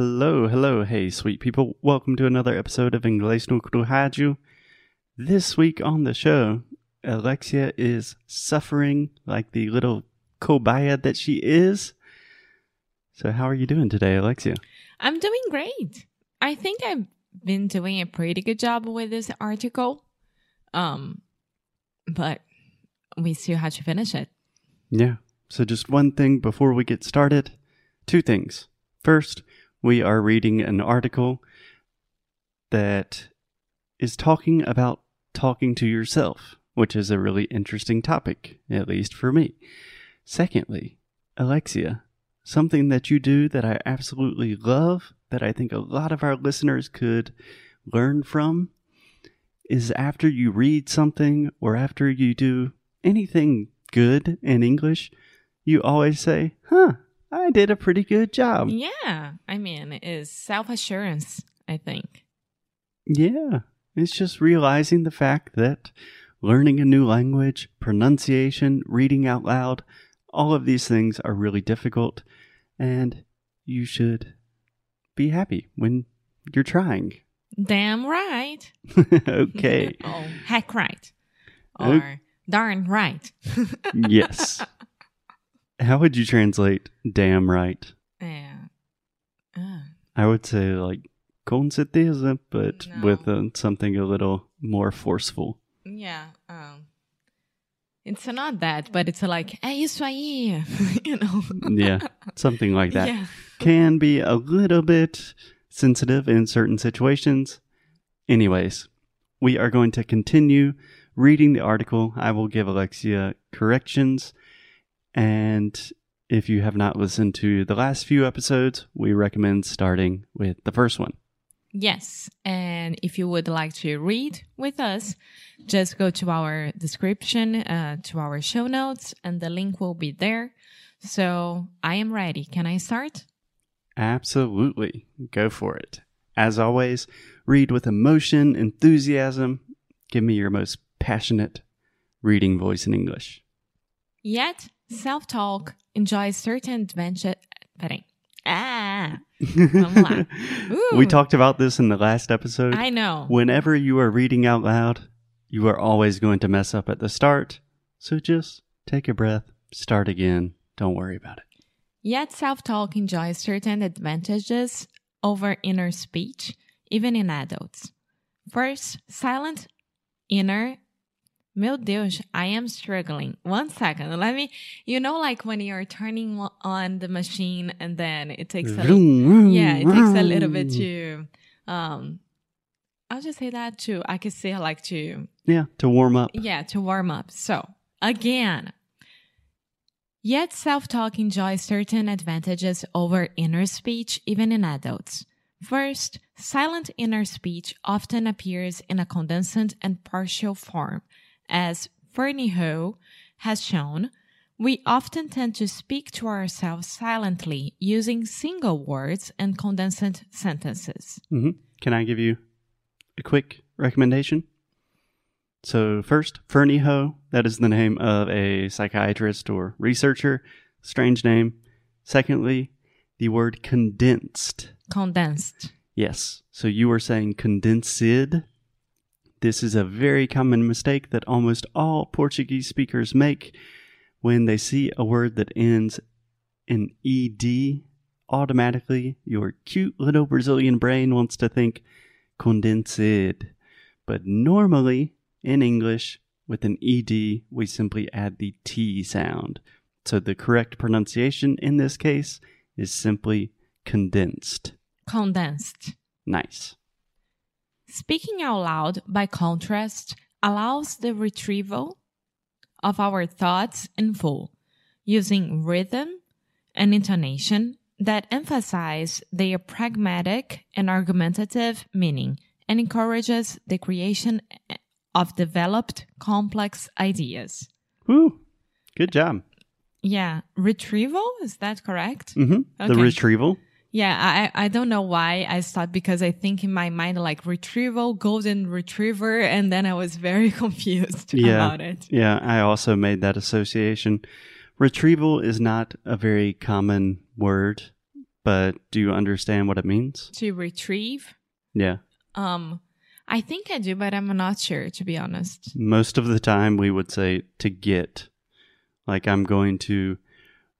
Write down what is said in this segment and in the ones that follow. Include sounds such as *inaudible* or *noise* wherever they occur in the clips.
Hello, hello, hey, sweet people. Welcome to another episode of Inglês no Rádio. This week on the show, Alexia is suffering like the little kobaya that she is. So, how are you doing today, Alexia? I'm doing great. I think I've been doing a pretty good job with this article. Um, but we still have to finish it. Yeah. So, just one thing before we get started. Two things. First, we are reading an article that is talking about talking to yourself, which is a really interesting topic, at least for me. Secondly, Alexia, something that you do that I absolutely love, that I think a lot of our listeners could learn from, is after you read something or after you do anything good in English, you always say, huh, I did a pretty good job. Yeah. I mean, it is self assurance, I think. Yeah. It's just realizing the fact that learning a new language, pronunciation, reading out loud, all of these things are really difficult, and you should be happy when you're trying. Damn right. *laughs* okay. *laughs* oh, heck right. Or darn right. *laughs* yes. How would you translate damn right? Yeah. Uh, I would say like con certeza, but No. with uh, something a little more forceful. yeah. Um, it's not that, but it's like, é isso aí. you know? Yeah, something like that. Yeah. Can be a little bit sensitive in certain situations. Anyways, we are going to continue reading the article. I will give Alexia corrections. And if you have not listened to the last few episodes, we recommend starting with the first one. Yes. And if you would like to read with us, just go to our description, uh, to our show notes, and the link will be there. So I am ready. Can I start? Absolutely. Go for it. As always, read with emotion, enthusiasm. Give me your most passionate reading voice in English. Yet, self talk enjoys certain. Peraí. Ah, *laughs* Vamos lá. we talked about this in the last episode. I know. Whenever you are reading out loud, you are always going to mess up at the start. So just take a breath, start again. Don't worry about it. Yet, self talk enjoys certain advantages over inner speech, even in adults. First, silent inner. Meu Deus, I am struggling. One second. Let me, you know, like when you're turning on the machine and then it takes a yeah, it takes a little bit to, um, I'll just say that too. I could say like to Yeah, to warm up. yeah, to warm up. So, again, yet self talk enjoys certain advantages over inner speech, even in adults. First, silent inner speech often appears in a condensed and partial form. As Fernyhough has shown, we often tend to speak to ourselves silently using single words and condensed sentences. Mm-hmm. Can I give you a quick recommendation? So, first, Fernyhough, that is the name of a psychiatrist or researcher. Strange name. Secondly, the word condensed. Condensed. Yes. So you were saying condensed. This is a very common mistake that almost all Portuguese speakers make when they see a word that ends in ed. Automatically, your cute little Brazilian brain wants to think condensed. But normally, in English, with an ed, we simply add the t sound. So the correct pronunciation in this case is simply condensed. Condensed. Nice. Speaking out loud, by contrast, allows the retrieval of our thoughts in full, using rhythm and intonation that emphasize their pragmatic and argumentative meaning and encourages the creation of developed complex ideas. Woo. Good job. Yeah, retrieval, is that correct? hmm The retrieval. Yeah, I I don't know why I stopped because I think in my mind like retrieval, golden retriever, and then I was very *laughs* confused Yeah. about it. Yeah, I also made that association. Retrieval is not a very common word, but do you understand what it means? To retrieve. Yeah. Um, I think I do, but I'm not sure to be honest. Most of the time, we would say to get. Like, I'm going to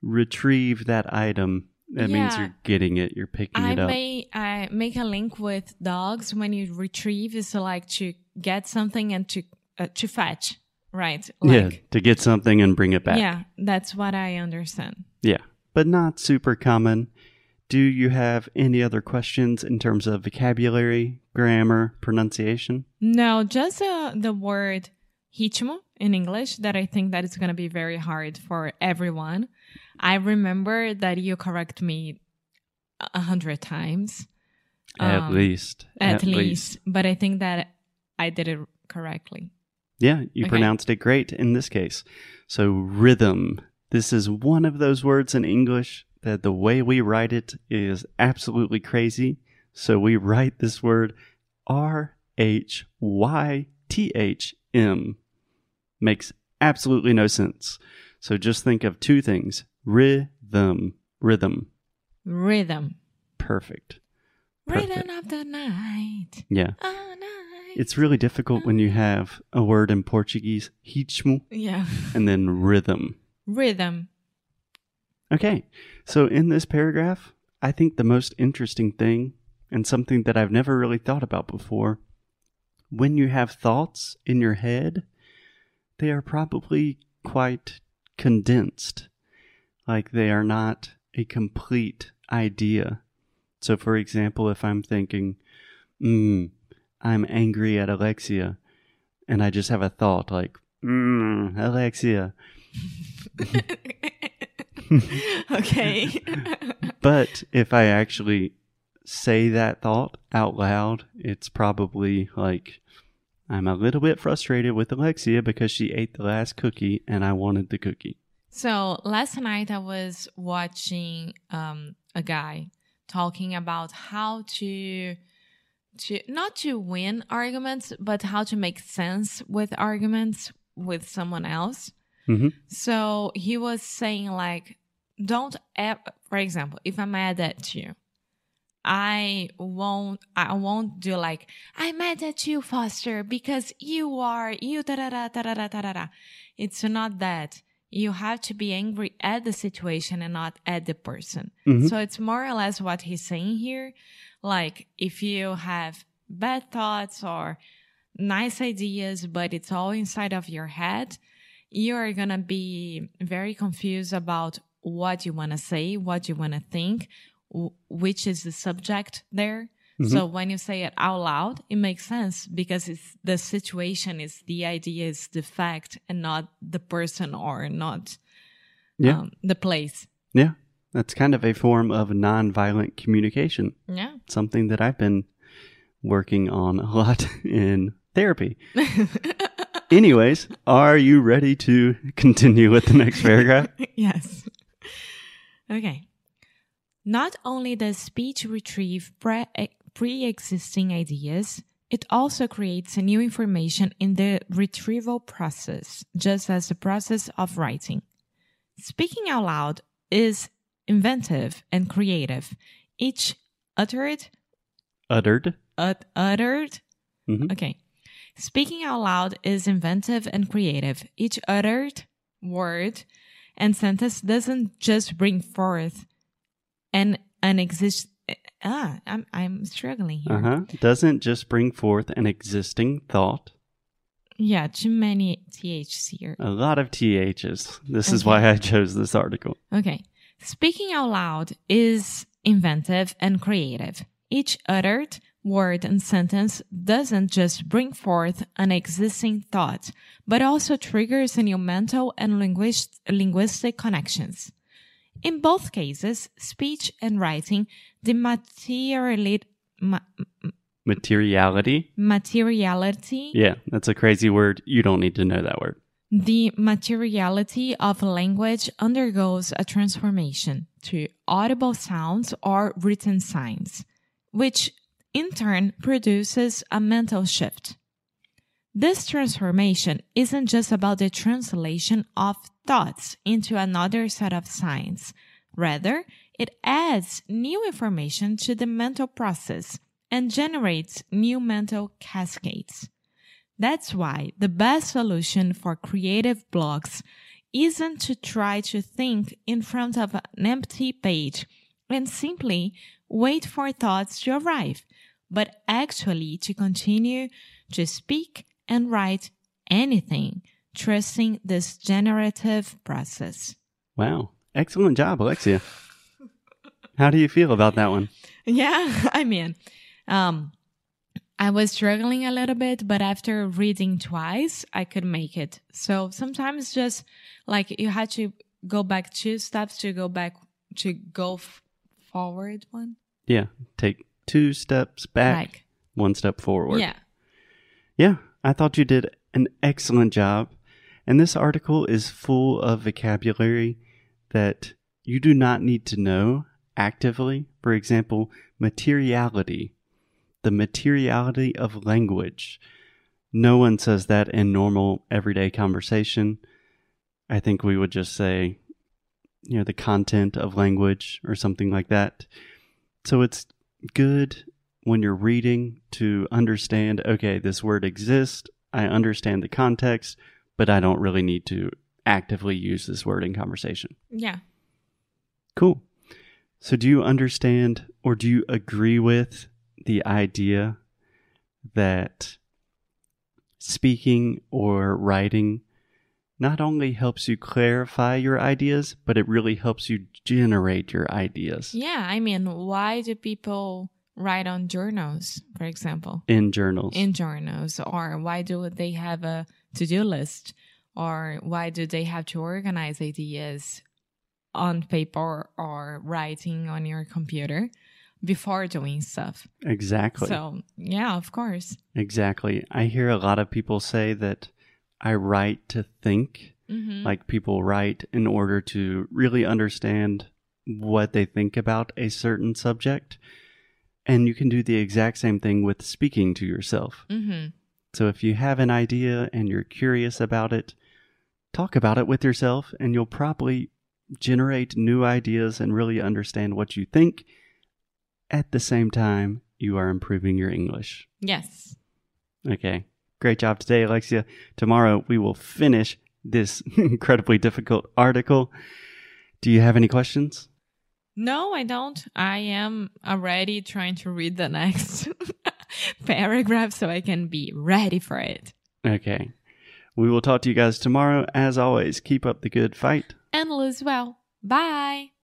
retrieve that item. That means you're getting it, you're picking I it up. may I make a link with dogs when you retrieve is like to get something and to uh, to fetch, right? yeah, to get something and bring it back. yeah, that's what I understand. Yeah, but not super common. Do you have any other questions in terms of vocabulary, grammar, pronunciation? No, just uh, the word ritmo in English that I think that it's going to be very hard for everyone. I remember that you correct me a hundred times. at Um, least. At, least. But I think that I did it correctly. Yeah, you Okay. pronounced it great in this case. So, rhythm. This is one of those words in English that the way we write it is absolutely crazy. So, we write this word R H Y T H M. Makes absolutely no sense. So, just think of two things rhythm. Rhythm. Rhythm. Perfect. Perfect. Rhythm of the night. Yeah. Oh, night. It's really difficult when you have a word in Portuguese, ritmo, yeah. and then rhythm. Rhythm. Okay, so in this paragraph, I think the most interesting thing, and something that I've never really thought about before, when you have thoughts in your head, they are probably quite condensed. Like they are not a complete idea. So, for example, if I'm thinking, mm, I'm angry at Alexia, and I just have a thought like, mm, Alexia, *laughs* okay. *laughs* But if I actually say that thought out loud, it's probably like I'm a little bit frustrated with Alexia because she ate the last cookie and I wanted the cookie. So last night I was watching um, a guy talking about how to to not to win arguments, but how to make sense with arguments with someone else. Mhm. So he was saying like, don't ever, for example, if I'm mad at you, I won't, I won't do like, I'm mad at you, Foster, because you are, you da da da da da da da da. It's not that. You have to be angry at the situation and not at the person. Mhm. So it's more or less what he's saying here. Like, if you have bad thoughts or nice ideas, but it's all inside of your head, you're going to be very confused about what you want to say, what you want to think, which is the subject there. So when you say it out loud, it makes sense because it's the situation is the idea is the fact and not the person or not Yeah. um, the place. Yeah. That's kind of a form of nonviolent communication, Yeah. something that I've been working on a lot *laughs* in therapy. *laughs* Anyways, are you ready to continue with the next paragraph? *laughs* yes. Okay. Not only does speech retrieve pre existing ideas, it also creates new information in the retrieval process, just as the process of writing. Speaking out loud is inventive and creative. Each uttered, Uttered. ut- uttered Mhm. Okay. Speaking out loud is inventive and creative. Each uttered word and sentence doesn't just bring forth an an exist. Ah, I'm I'm struggling here. Uh huh. Doesn't just bring forth an existing thought. Yeah, too many ths here. A lot of THs. This is why I chose this article. Okay. Speaking out loud is inventive and creative. Each uttered word and sentence doesn't just bring forth an existing thought, but also triggers a new mental and linguist- linguistic connections. In both cases, speech and writing, the ma- Materiality. materiality Yeah, that's a crazy word. You don't need to know that word. The materiality of language undergoes a transformation to audible sounds or written signs, which in turn produces a mental shift. This transformation isn't just about the translation of thoughts into another set of signs. Rather, it adds new information to the mental process and generates new mental cascades. That's why the best solution for creative blocks isn't to try to think in front of an empty page and simply wait for thoughts to arrive, but actually to continue to speak and write anything, trusting this generative process. Wow. Excellent job, Alexia. How do you feel about that one? Yeah, *laughs* I mean, um, I was struggling a little bit, but after reading twice, I could make it. So sometimes just like you had to go back two steps to go back to go f- forward one. Yeah. Take two steps back, Like, one step forward. yeah. Yeah, I thought you did an excellent job. And this article is full of vocabulary that you do not need to know actively. For example, materiality, the materiality of language. No one says that in normal everyday conversation. I think we would just say, you know, the content of language or something like that. So it's good when you're reading to understand okay, this word exists. I understand the context, but I don't really need to actively use this word in conversation. Yeah. Cool. So, do you understand or do you agree with the idea that speaking or writing not only helps you clarify your ideas, but it really helps you generate your ideas Yeah. I mean, why do people write on journals, for example? in journals? in journals or why do they have a to-do list or why do they have to organize ideas on paper or writing on your computer before doing stuff exactly. so yeah of course Exactly. I hear a lot of people say that I write to think. hmm Like people write in order to really understand what they think about a certain subject. And you can do the exact same thing with speaking to yourself. hmm So if you have an idea and you're curious about it, talk about it with yourself and you'll probably generate new ideas and really understand what you think. At the same time, you are improving your English. yes Okay. Great job today, Alexia. Tomorrow we will finish this *laughs* incredibly difficult article. Do you have any questions? No i don't i am already trying to read the next *laughs* paragraph so i can be ready for it Okay. We will talk to you guys tomorrow. As always, keep up the good fight. and lose well bye